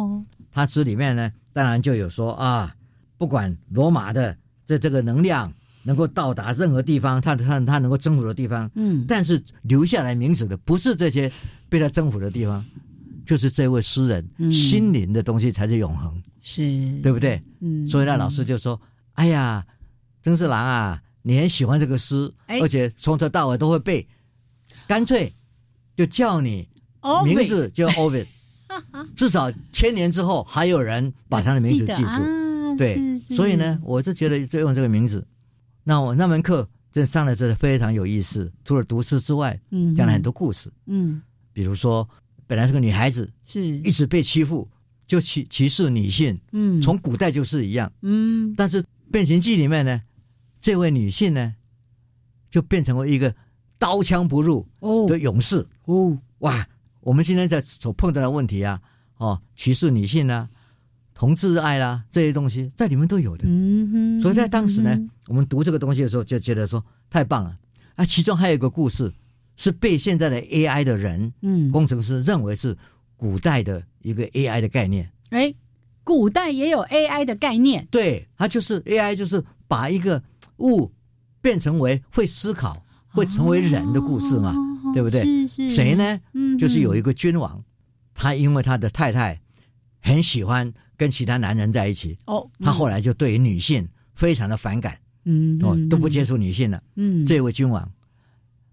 [SPEAKER 2] 他诗里面呢，当然就有说啊，不管罗马的这这个能量能够到达任何地方，他他他能够征服的地方，嗯，但是留下来名字的不是这些被他征服的地方。就是这位诗人心灵的东西才是永恒，
[SPEAKER 1] 是。
[SPEAKER 2] 对不对？嗯，所以那老师就说：“哎呀，曾四郎啊，你很喜欢这个诗，而且从头到尾都会背，干脆就叫你名字叫 Ovid，至少千年之后还有人把他的名字记住。对，所以呢，我就觉得就用这个名字。那我那门课真上的真的非常有意思，除了读诗之外，嗯，讲了很多故事，嗯，比如说。本来是个女孩子，
[SPEAKER 1] 是
[SPEAKER 2] 一直被欺负，就歧歧视女性。嗯，从古代就是一样。嗯，但是《变形记》里面呢，这位女性呢，就变成了一个刀枪不入的勇士。哦，哇！我们今天在所碰到的问题啊，哦，歧视女性啊，同志爱啦这些东西在里面都有的。嗯哼。所以在当时呢，我们读这个东西的时候就觉得说太棒了啊！其中还有一个故事是被现在的 AI 的人，嗯，工程师认为是古代的一个 AI 的概念。
[SPEAKER 1] 哎，古代也有 AI 的概念？
[SPEAKER 2] 对，它就是 AI，就是把一个物变成为会思考、会成为人的故事嘛，对不对？
[SPEAKER 1] 是是。
[SPEAKER 2] 谁呢？嗯，就是有一个君王，他因为他的太太很喜欢跟其他男人在一起，哦，他后来就对于女性非常的反感，嗯，哦，都不接触女性了。嗯，这位君王，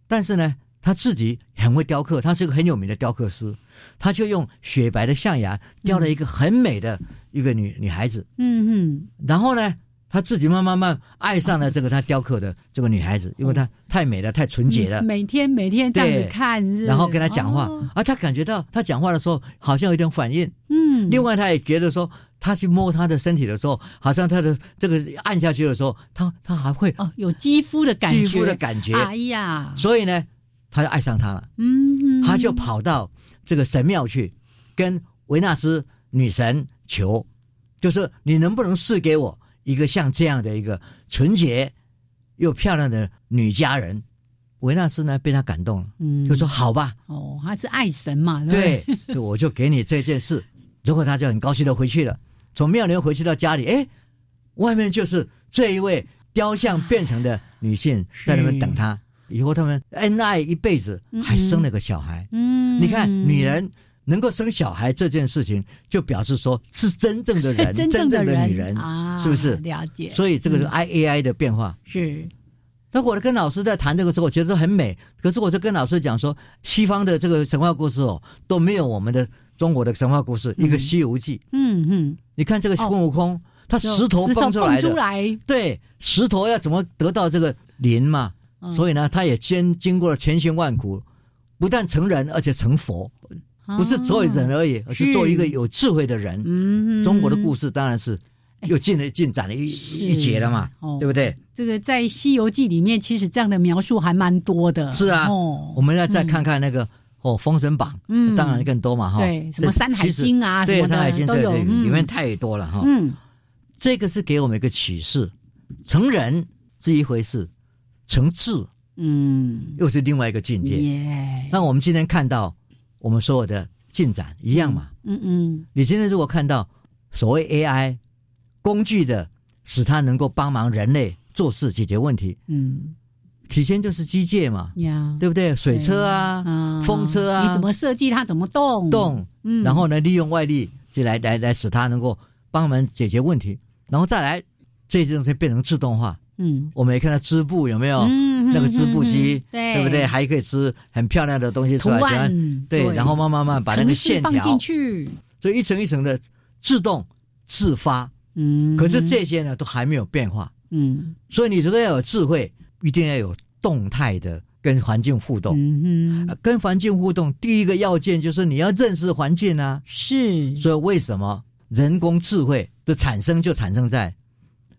[SPEAKER 2] 但是呢，他自己很会雕刻，他是一个很有名的雕刻师。他就用雪白的象牙雕了一个很美的一个女女孩子，嗯哼，然后呢，他自己慢慢慢爱上了这个他雕刻的这个女孩子，因为她太美了，太纯洁了，
[SPEAKER 1] 每天每天这样子看，
[SPEAKER 2] 然后跟他讲话，啊，他感觉到他讲话的时候好像有点反应，嗯，另外他也觉得说，他去摸她的身体的时候，好像他的这个按下去的时候，他他还会
[SPEAKER 1] 哦有肌肤的感觉，
[SPEAKER 2] 肌肤的感觉，
[SPEAKER 1] 哎呀，
[SPEAKER 2] 所以呢，他就爱上她了，嗯，他就跑到。这个神庙去，跟维纳斯女神求，就是你能不能赐给我一个像这样的一个纯洁又漂亮的女佳人？维纳斯呢被他感动了，嗯，就说好吧。
[SPEAKER 1] 哦，他是爱神嘛，
[SPEAKER 2] 对，我就给你这件事。如果他就很高兴的回去了，从庙里回去到家里，哎，外面就是这一位雕像变成的女性在那边等他。以后他们恩爱一辈子，还生了个小孩。嗯，你看，女人能够生小孩这件事情，就表示说是真正的人，真正的女人啊，是不是？
[SPEAKER 1] 了解。
[SPEAKER 2] 所以这个是 I A I 的变化。
[SPEAKER 1] 是。
[SPEAKER 2] 那我跟老师在谈这个时候，我觉得很美。可是我就跟老师讲说，西方的这个神话故事哦，都没有我们的中国的神话故事。一个《西游记》，嗯嗯，你看这个孙悟空，他石头蹦出来的，对，石头要怎么得到这个灵嘛？所以呢，他也经经过了千辛万苦，不但成人，而且成佛，不是做人而已，而是做一个有智慧的人。嗯，中国的故事当然是又进了进展了一一节了嘛，对不对？
[SPEAKER 1] 这个在《西游记》里面，其实这样的描述还蛮多的。
[SPEAKER 2] 是啊，我们要再看看那个哦，《封神榜》，嗯，当然更多嘛，哈。
[SPEAKER 1] 对，什么《山海经》啊，
[SPEAKER 2] 对，《山海经》
[SPEAKER 1] 都有，
[SPEAKER 2] 里面太多了哈。嗯，这个是给我们一个启示：成人是一回事。成智，嗯，又是另外一个境界。那我们今天看到我们所有的进展一样嘛？嗯嗯。你今天如果看到所谓 AI 工具的，使它能够帮忙人类做事、解决问题，嗯，体现就是机械嘛，呀，对不对？水车啊，风车啊，
[SPEAKER 1] 你怎么设计它怎么动
[SPEAKER 2] 动？嗯，然后呢，利用外力就来来来使它能够帮我们解决问题，然后再来这些东西变成自动化。嗯，我们也看到织布有没有？嗯，那个织布机，
[SPEAKER 1] 对
[SPEAKER 2] 不对？还可以织很漂亮的东西出来，对，然后慢慢慢把那个线条
[SPEAKER 1] 进去，
[SPEAKER 2] 所以一层一层的自动自发。嗯，可是这些呢都还没有变化。嗯，所以你这个要有智慧，一定要有动态的跟环境互动。嗯哼，跟环境互动，第一个要件就是你要认识环境啊。
[SPEAKER 1] 是，
[SPEAKER 2] 所以为什么人工智慧的产生就产生在？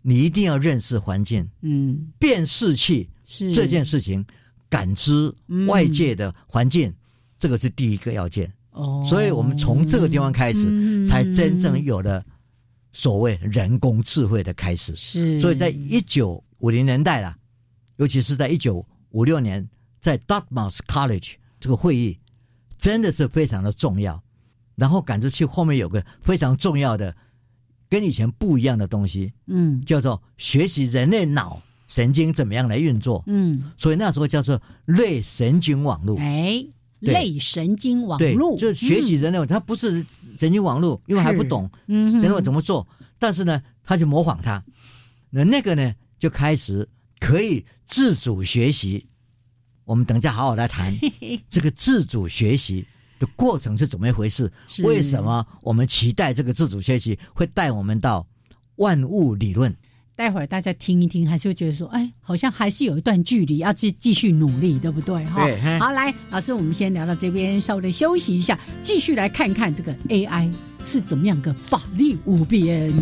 [SPEAKER 2] 你一定要认识环境，嗯，辨识器是这件事情，感知外界的环境，这个是第一个要件。哦，所以我们从这个地方开始，才真正有了所谓人工智慧的开始。
[SPEAKER 1] 是，
[SPEAKER 2] 所以在一九五零年代啦，尤其是在一九五六年，在 Dartmouth College 这个会议，真的是非常的重要。然后感知器后面有个非常重要的。跟以前不一样的东西，嗯，叫做学习人类脑神经怎么样来运作，嗯，所以那时候叫做类神经网络，
[SPEAKER 1] 哎，类神经网络，
[SPEAKER 2] 就是学习人类，它不是神经网络，因为还不懂，嗯，人类怎么做，但是呢，他就模仿它，那那个呢，就开始可以自主学习。我们等一下好好来谈 这个自主学习。的过程是怎么一回事？为什么我们期待这个自主学习会带我们到万物理论？
[SPEAKER 1] 待会儿大家听一听，还是会觉得说，哎，好像还是有一段距离，要继继续努力，对不对？
[SPEAKER 2] 哈，
[SPEAKER 1] 好，来，老师，我们先聊到这边，稍微的休息一下，继续来看看这个 AI 是怎么样个法力无边。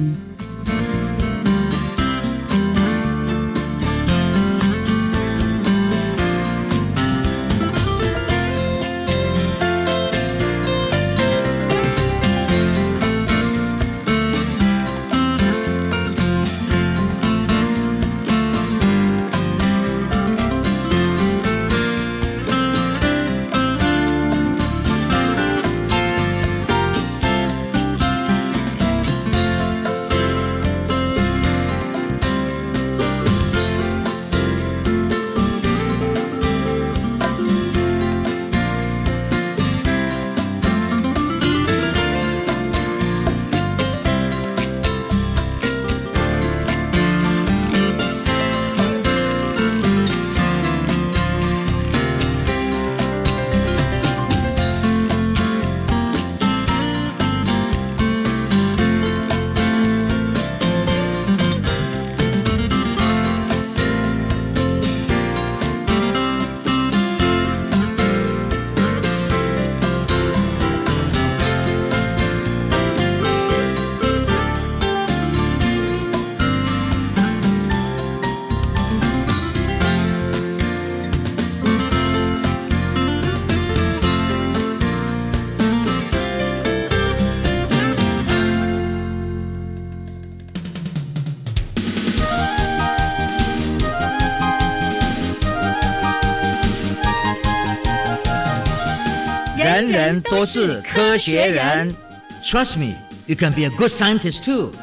[SPEAKER 2] 人人都是科学人。Trust me, you can be a good scientist too.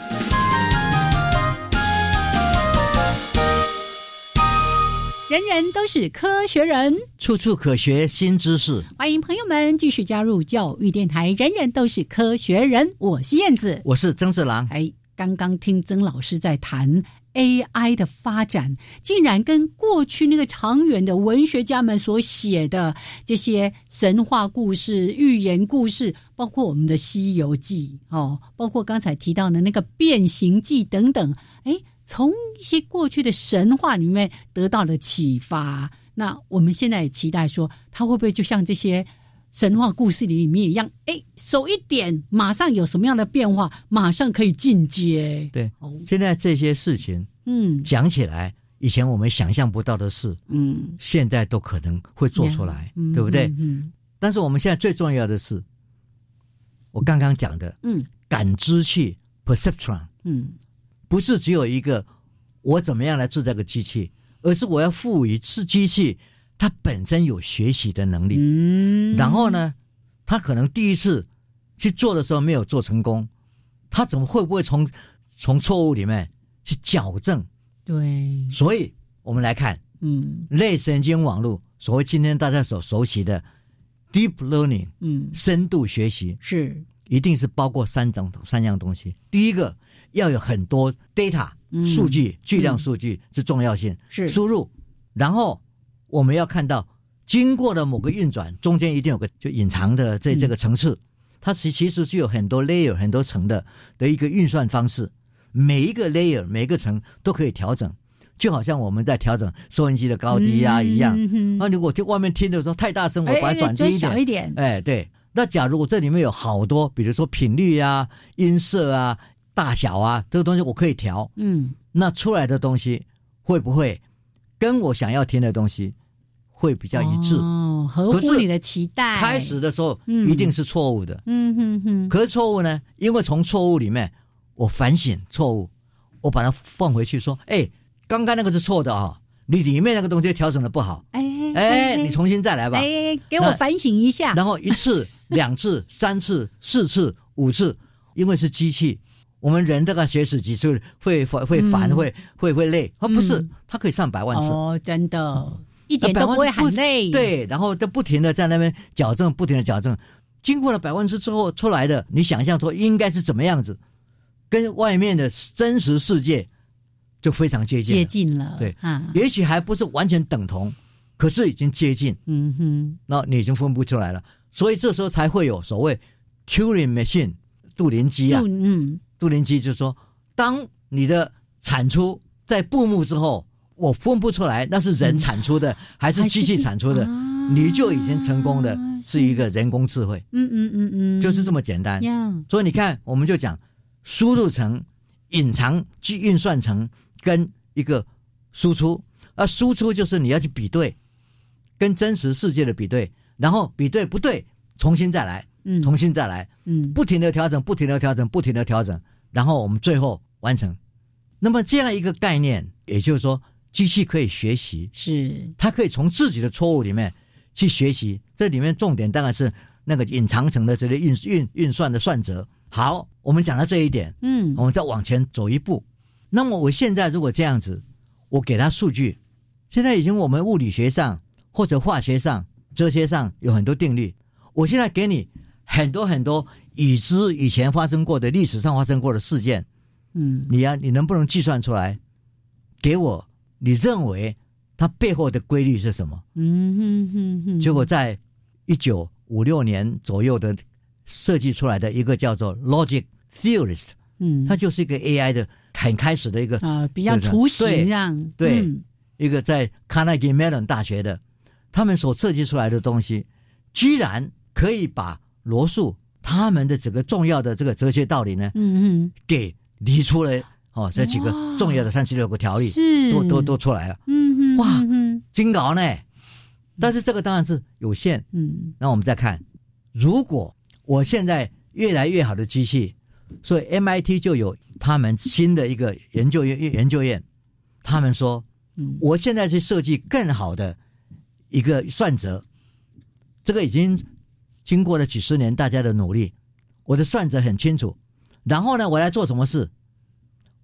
[SPEAKER 1] 人人都是科学人，
[SPEAKER 2] 处处可学新知识。
[SPEAKER 1] 欢迎朋友们继续加入教育电台。人人都是科学人，我是燕子，
[SPEAKER 2] 我是曾志郎。
[SPEAKER 1] 哎，刚刚听曾老师在谈 AI 的发展，竟然跟过去那个长远的文学家们所写的这些神话故事、寓言故事，包括我们的《西游记》哦，包括刚才提到的那个《变形记》等等，哎。从一些过去的神话里面得到了启发，那我们现在也期待说，它会不会就像这些神话故事里面一样，哎，手一点，马上有什么样的变化，马上可以进阶。
[SPEAKER 2] 对，现在这些事情，
[SPEAKER 1] 嗯，
[SPEAKER 2] 讲起来，以前我们想象不到的事，
[SPEAKER 1] 嗯，
[SPEAKER 2] 现在都可能会做出来，对不对？
[SPEAKER 1] 嗯，
[SPEAKER 2] 但是我们现在最重要的是，我刚刚讲的，
[SPEAKER 1] 嗯，
[SPEAKER 2] 感知器 （perceptron），
[SPEAKER 1] 嗯。
[SPEAKER 2] 不是只有一个，我怎么样来制这个机器，而是我要赋予是机器它本身有学习的能力。
[SPEAKER 1] 嗯，
[SPEAKER 2] 然后呢，他可能第一次去做的时候没有做成功，他怎么会不会从从错误里面去矫正？
[SPEAKER 1] 对，
[SPEAKER 2] 所以我们来看，
[SPEAKER 1] 嗯，
[SPEAKER 2] 类神经网络，所谓今天大家所熟悉的 deep learning，
[SPEAKER 1] 嗯，
[SPEAKER 2] 深度学习
[SPEAKER 1] 是
[SPEAKER 2] 一定是包括三种三样东西。第一个。要有很多 data 数据，巨量数据是重要性
[SPEAKER 1] 是
[SPEAKER 2] 输入，然后我们要看到经过的某个运转，中间一定有个就隐藏的这这个层次，它其其实是有很多 layer 很多层的的一个运算方式，每一个 layer 每个层都可以调整，就好像我们在调整收音机的高低呀一样。那如果听外面听的时候太大声，我把它转低一点。
[SPEAKER 1] 一点。
[SPEAKER 2] 哎，对。那假如我这里面有好多，比如说频率啊、音色啊。大小啊，这个东西我可以调，
[SPEAKER 1] 嗯，
[SPEAKER 2] 那出来的东西会不会跟我想要听的东西会比较一致？
[SPEAKER 1] 哦，合乎你的期待。
[SPEAKER 2] 开始的时候一定是错误的，
[SPEAKER 1] 嗯哼哼。
[SPEAKER 2] 可是错误呢？因为从错误里面我反省错误，我把它放回去说，哎，刚刚那个是错的啊，你里面那个东西调整的不好，
[SPEAKER 1] 哎
[SPEAKER 2] 哎，你重新再来吧，
[SPEAKER 1] 哎，给我反省一下。
[SPEAKER 2] 然后一次、两次、三次、四次、五次，因为是机器。我们人这个学死机就会会会烦会会会累，哦不是，它可以上百万次
[SPEAKER 1] 哦，真的，一点都不会很累。
[SPEAKER 2] 对，然后就不停的在那边矫正，不停的矫正，经过了百万次之后出来的，你想象说应该是怎么样子，跟外面的真实世界就非常接近，
[SPEAKER 1] 接近了。
[SPEAKER 2] 对啊，也许还不是完全等同，可是已经接近。
[SPEAKER 1] 嗯哼，
[SPEAKER 2] 那你已经分不出来了，所以这时候才会有所谓 Turing machine 杜林机啊，
[SPEAKER 1] 嗯。
[SPEAKER 2] 杜林基就说：“当你的产出在布幕之后，我分不出来那是人产出的还是机器产出的，你就已经成功的是一个人工智慧。
[SPEAKER 1] 嗯嗯嗯嗯，
[SPEAKER 2] 就是这么简单。所以你看，我们就讲输入层、隐藏去运算层跟一个输出，而输出就是你要去比对，跟真实世界的比对，然后比对不对，重新再来。”
[SPEAKER 1] 嗯，
[SPEAKER 2] 重新再来，
[SPEAKER 1] 嗯，
[SPEAKER 2] 不停的调整，不停的调整，不停的调整，然后我们最后完成。那么这样一个概念，也就是说，机器可以学习，
[SPEAKER 1] 是
[SPEAKER 2] 它可以从自己的错误里面去学习。这里面重点当然是那个隐藏层的这些运运运算的算则。好，我们讲到这一点，
[SPEAKER 1] 嗯，
[SPEAKER 2] 我们再往前走一步。那么我现在如果这样子，我给他数据，现在已经我们物理学上或者化学上、哲学上有很多定律，我现在给你。很多很多已知以前发生过的历史上发生过的事件，
[SPEAKER 1] 嗯，
[SPEAKER 2] 你呀，你能不能计算出来？给我，你认为它背后的规律是什么？
[SPEAKER 1] 嗯哼哼哼。
[SPEAKER 2] 结果在一九五六年左右的设计出来的一个叫做 Logic Theorist，
[SPEAKER 1] 嗯，
[SPEAKER 2] 它就是一个 AI 的很开始的一个
[SPEAKER 1] 啊，比较雏形这样，
[SPEAKER 2] 对，一个在 Carnegie Mellon 大学的，他们所设计出来的东西，居然可以把罗素他们的整个重要的这个哲学道理呢，
[SPEAKER 1] 嗯嗯，
[SPEAKER 2] 给理出了哦，这几个重要的三十六个条例，
[SPEAKER 1] 是。
[SPEAKER 2] 都都都出来了，
[SPEAKER 1] 嗯嗯，
[SPEAKER 2] 哇，金稿呢，但是这个当然是有限，
[SPEAKER 1] 嗯，
[SPEAKER 2] 那我们再看，如果我现在越来越好的机器，所以 MIT 就有他们新的一个研究院研究院，他们说，我现在去设计更好的一个算则，这个已经。经过了几十年大家的努力，我的算则很清楚。然后呢，我来做什么事？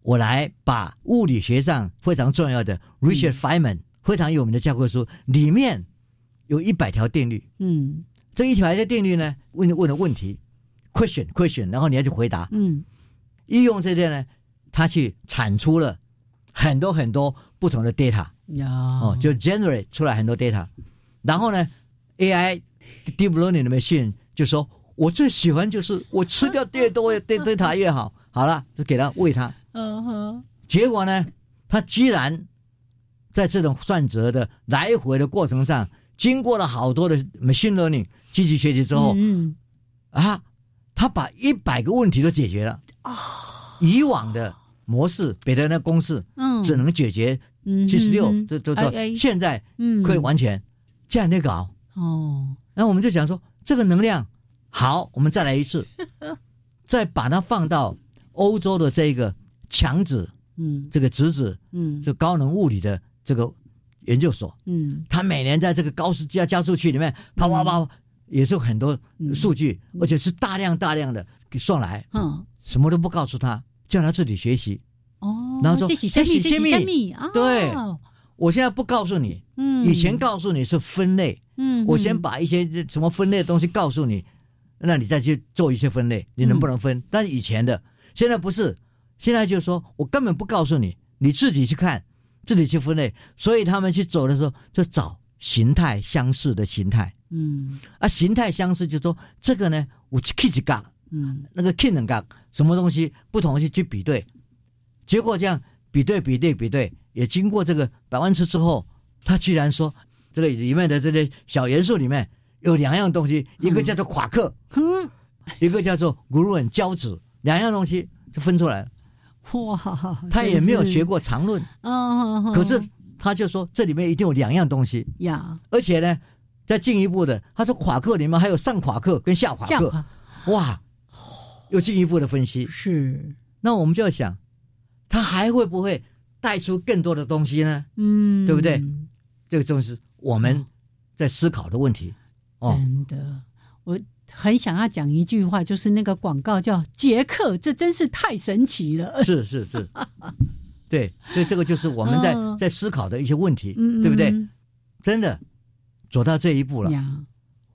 [SPEAKER 2] 我来把物理学上非常重要的 Richard Feynman 非常有名的教科书里面有一百条定律。嗯，这一条的定律呢，问问的问题，question question，然后你要去回答。嗯，利用这些呢，他去产出了很多很多不同的 data。哦，就 generate 出来很多 data。然后呢，AI deep learning 的 machine 就说，我最喜欢就是我吃掉 越多 data 越好。好了，就给他喂他。嗯哼，结果呢？他居然在这种算则的来回的过程上，经过了好多的 machine learning 机器学习之后，嗯，啊，他把一百个问题都解决了。啊，以往的模式，别的那公式，嗯，只能解决七十六，这这这，现在嗯可以完全这样的搞。哦，那我们就想说，这个能量好，我们再来一次，再把它放到欧洲的这个。强子，嗯，这个侄子，嗯，就高能物理的这个研究所，嗯，他每年在这个高斯加加速器里面啪啪啪，也是很多数据，而且是大量大量的给送来，嗯，什么都不告诉他，叫他自己学习，哦，然后说
[SPEAKER 1] 这是先秘，啊，
[SPEAKER 2] 对，我现在不告诉你，嗯，以前告诉你是分类，嗯，我先把一些什么分类的东西告诉你，那你再去做一些分类，你能不能分？但是以前的，现在不是。现在就说，我根本不告诉你，你自己去看，自己去分类。所以他们去走的时候，就找形态相似的形态。嗯，啊，形态相似，就说这个呢，我去 K 几杠，嗯，那个 K 能杠，什么东西不同去去比对，结果这样比对比对比对，也经过这个百万次之后，他居然说，这个里面的这些小元素里面有两样东西，一个叫做夸克，嗯，一个叫做古鲁恩胶质，两样东西就分出来了。哇，他也没有学过常论，嗯，可是他就说这里面一定有两样东西。呀，而且呢，再进一步的，他说夸克里面还有上夸克跟下夸克，哇，又进一步的分析，
[SPEAKER 1] 是，
[SPEAKER 2] 那我们就要想，他还会不会带出更多的东西呢？嗯，对不对？这个就是我们在思考的问题。哦。
[SPEAKER 1] 真的，我。很想要讲一句话，就是那个广告叫杰克，这真是太神奇了。
[SPEAKER 2] 是是是，对，所以这个就是我们在在思考的一些问题，对不对？真的走到这一步了，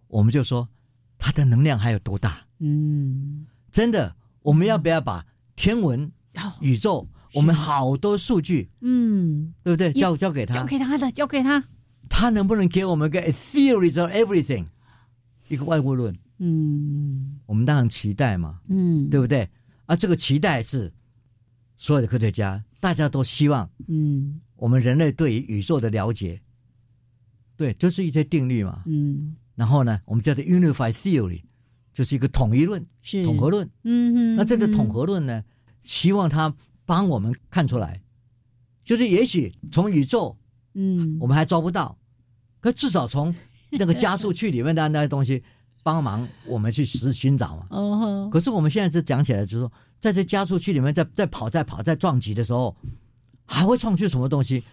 [SPEAKER 2] 我们就说它的能量还有多大？嗯，真的，我们要不要把天文、宇宙，我们好多数据，嗯，对不对？交交给他，
[SPEAKER 1] 交给他的，交给他，
[SPEAKER 2] 他能不能给我们个 theory of everything，一个外物论？嗯，我们当然期待嘛，嗯，对不对？啊，这个期待是所有的科学家大家都希望，嗯，我们人类对于宇宙的了解，对，就是一些定律嘛，嗯，然后呢，我们叫做 unified theory，就是一个统一论，
[SPEAKER 1] 是。
[SPEAKER 2] 统合论，嗯嗯，那这个统合论呢，希望它帮我们看出来，就是也许从宇宙，嗯，我们还抓不到，可至少从那个加速器里面的那些东西。帮忙我们去寻寻找嘛。哦。可是我们现在这讲起来，就是说，在这加速器里面，在在跑、在跑、在撞击的时候，还会撞出什么东西？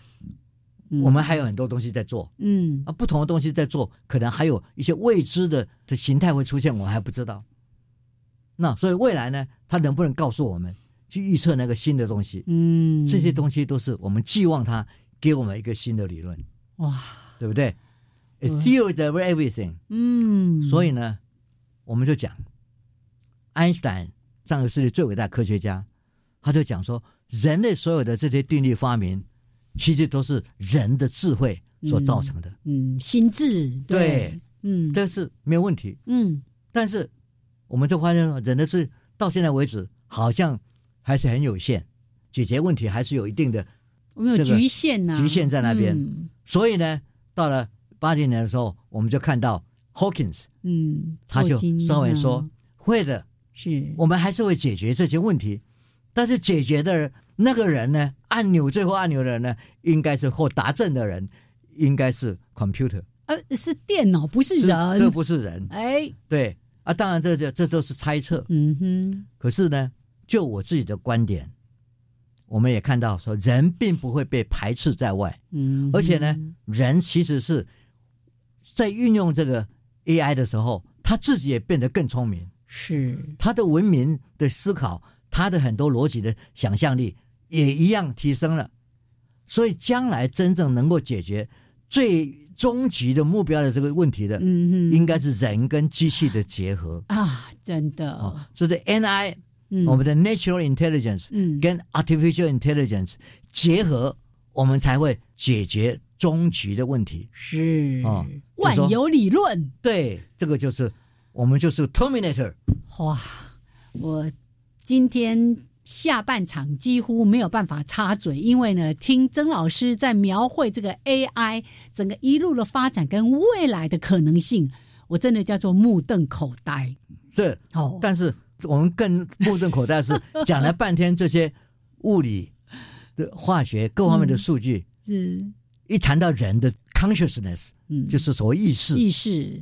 [SPEAKER 2] 我们还有很多东西在做。嗯。啊，不同的东西在做，可能还有一些未知的的形态会出现，我们还不知道。那所以未来呢，它能不能告诉我们去预测那个新的东西？嗯。这些东西都是我们寄望它给我们一个新的理论。哇，对不对？It theory over everything。嗯，所以呢，我们就讲，爱因斯坦上个世纪最伟大科学家，他就讲说，人类所有的这些定律发明，其实都是人的智慧所造成的。
[SPEAKER 1] 嗯，心智对，
[SPEAKER 2] 嗯，这是没有问题。嗯，但是我们就发现，人的是到现在为止，好像还是很有限，解决问题还是有一定的，
[SPEAKER 1] 我们有局限呐，
[SPEAKER 2] 局限在那边。所以呢，到了。八零年的时候，我们就看到 Hawkins，嗯，他就稍微说会的，
[SPEAKER 1] 是。
[SPEAKER 2] 我们还是会解决这些问题，但是解决的那个人呢，按钮最后按钮的人呢，应该是或答证的人，应该是 computer，
[SPEAKER 1] 呃，是电脑，不是人，
[SPEAKER 2] 这不是人，哎，对啊，当然这这这都是猜测，嗯哼，可是呢，就我自己的观点。我们也看到说，人并不会被排斥在外，嗯，而且呢，人其实是。在运用这个 AI 的时候，他自己也变得更聪明，
[SPEAKER 1] 是。
[SPEAKER 2] 他的文明的思考，他的很多逻辑的想象力也一样提升了。所以将来真正能够解决最终极的目标的这个问题的，嗯嗯，应该是人跟机器的结合。
[SPEAKER 1] 啊，真的。哦，
[SPEAKER 2] 就是 NI，我们的 Natural Intelligence，嗯，跟 Artificial Intelligence 结合，我们才会解决终极的问题。
[SPEAKER 1] 是啊，万有理论，
[SPEAKER 2] 对，这个就是我们就是 Terminator。
[SPEAKER 1] 哇，我今天。下半场几乎没有办法插嘴，因为呢，听曾老师在描绘这个 AI 整个一路的发展跟未来的可能性，我真的叫做目瞪口呆。
[SPEAKER 2] 是哦，但是我们更目瞪口呆是 讲了半天这些物理的化学各方面的数据，
[SPEAKER 1] 是
[SPEAKER 2] 一谈到人的 consciousness，嗯，就是所谓意识，
[SPEAKER 1] 意识。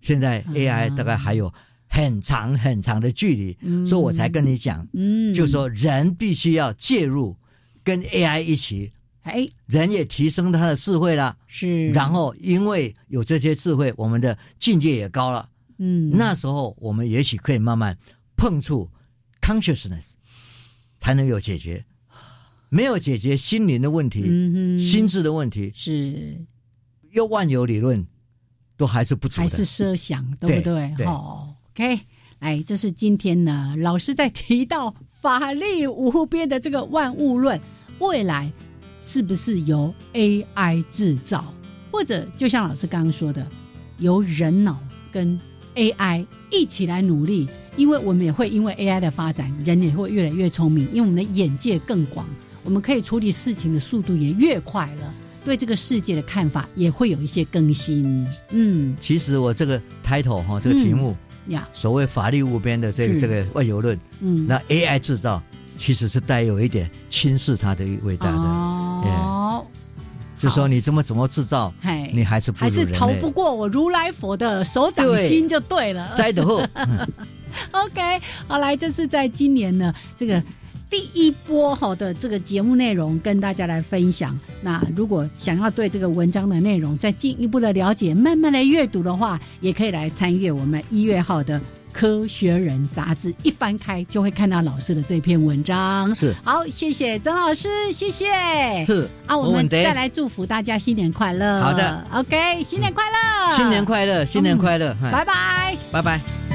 [SPEAKER 2] 现在 AI 大概还有。很长很长的距离，所以我才跟你讲，嗯。就说人必须要介入，跟 AI 一起，哎，人也提升他的智慧了，
[SPEAKER 1] 是，
[SPEAKER 2] 然后因为有这些智慧，我们的境界也高了，嗯，那时候我们也许可以慢慢碰触 consciousness，才能有解决，没有解决心灵的问题，心智的问题，
[SPEAKER 1] 是，
[SPEAKER 2] 又万有理论都还是不足，
[SPEAKER 1] 还是设想，对不对？哦。OK，来，这是今天呢，老师在提到法力无边的这个万物论，未来是不是由 AI 制造，或者就像老师刚刚说的，由人脑跟 AI 一起来努力？因为我们也会因为 AI 的发展，人也会越来越聪明，因为我们的眼界更广，我们可以处理事情的速度也越快了，对这个世界的看法也会有一些更新。嗯，
[SPEAKER 2] 其实我这个 title 哈，这个题目呀。所谓法力无边的这个这个外游论，嗯，那 AI 制造其实是带有一点轻视它的味道的，哦，就说你怎么怎么制造，你还是
[SPEAKER 1] 还是逃不过我如来佛的手掌心就对了，
[SPEAKER 2] 摘得后。
[SPEAKER 1] OK，好来，就是在今年呢，这个。第一波好的这个节目内容跟大家来分享。那如果想要对这个文章的内容再进一步的了解，慢慢来阅读的话，也可以来参阅我们一月号的《科学人》杂志。一翻开就会看到老师的这篇文章。
[SPEAKER 2] 是，
[SPEAKER 1] 好，谢谢曾老师，谢谢。
[SPEAKER 2] 是
[SPEAKER 1] 啊，我们再来祝福大家新年快乐。
[SPEAKER 2] 好的
[SPEAKER 1] ，OK，新年快乐，
[SPEAKER 2] 新年快乐，新年快乐，
[SPEAKER 1] 拜拜，
[SPEAKER 2] 拜拜。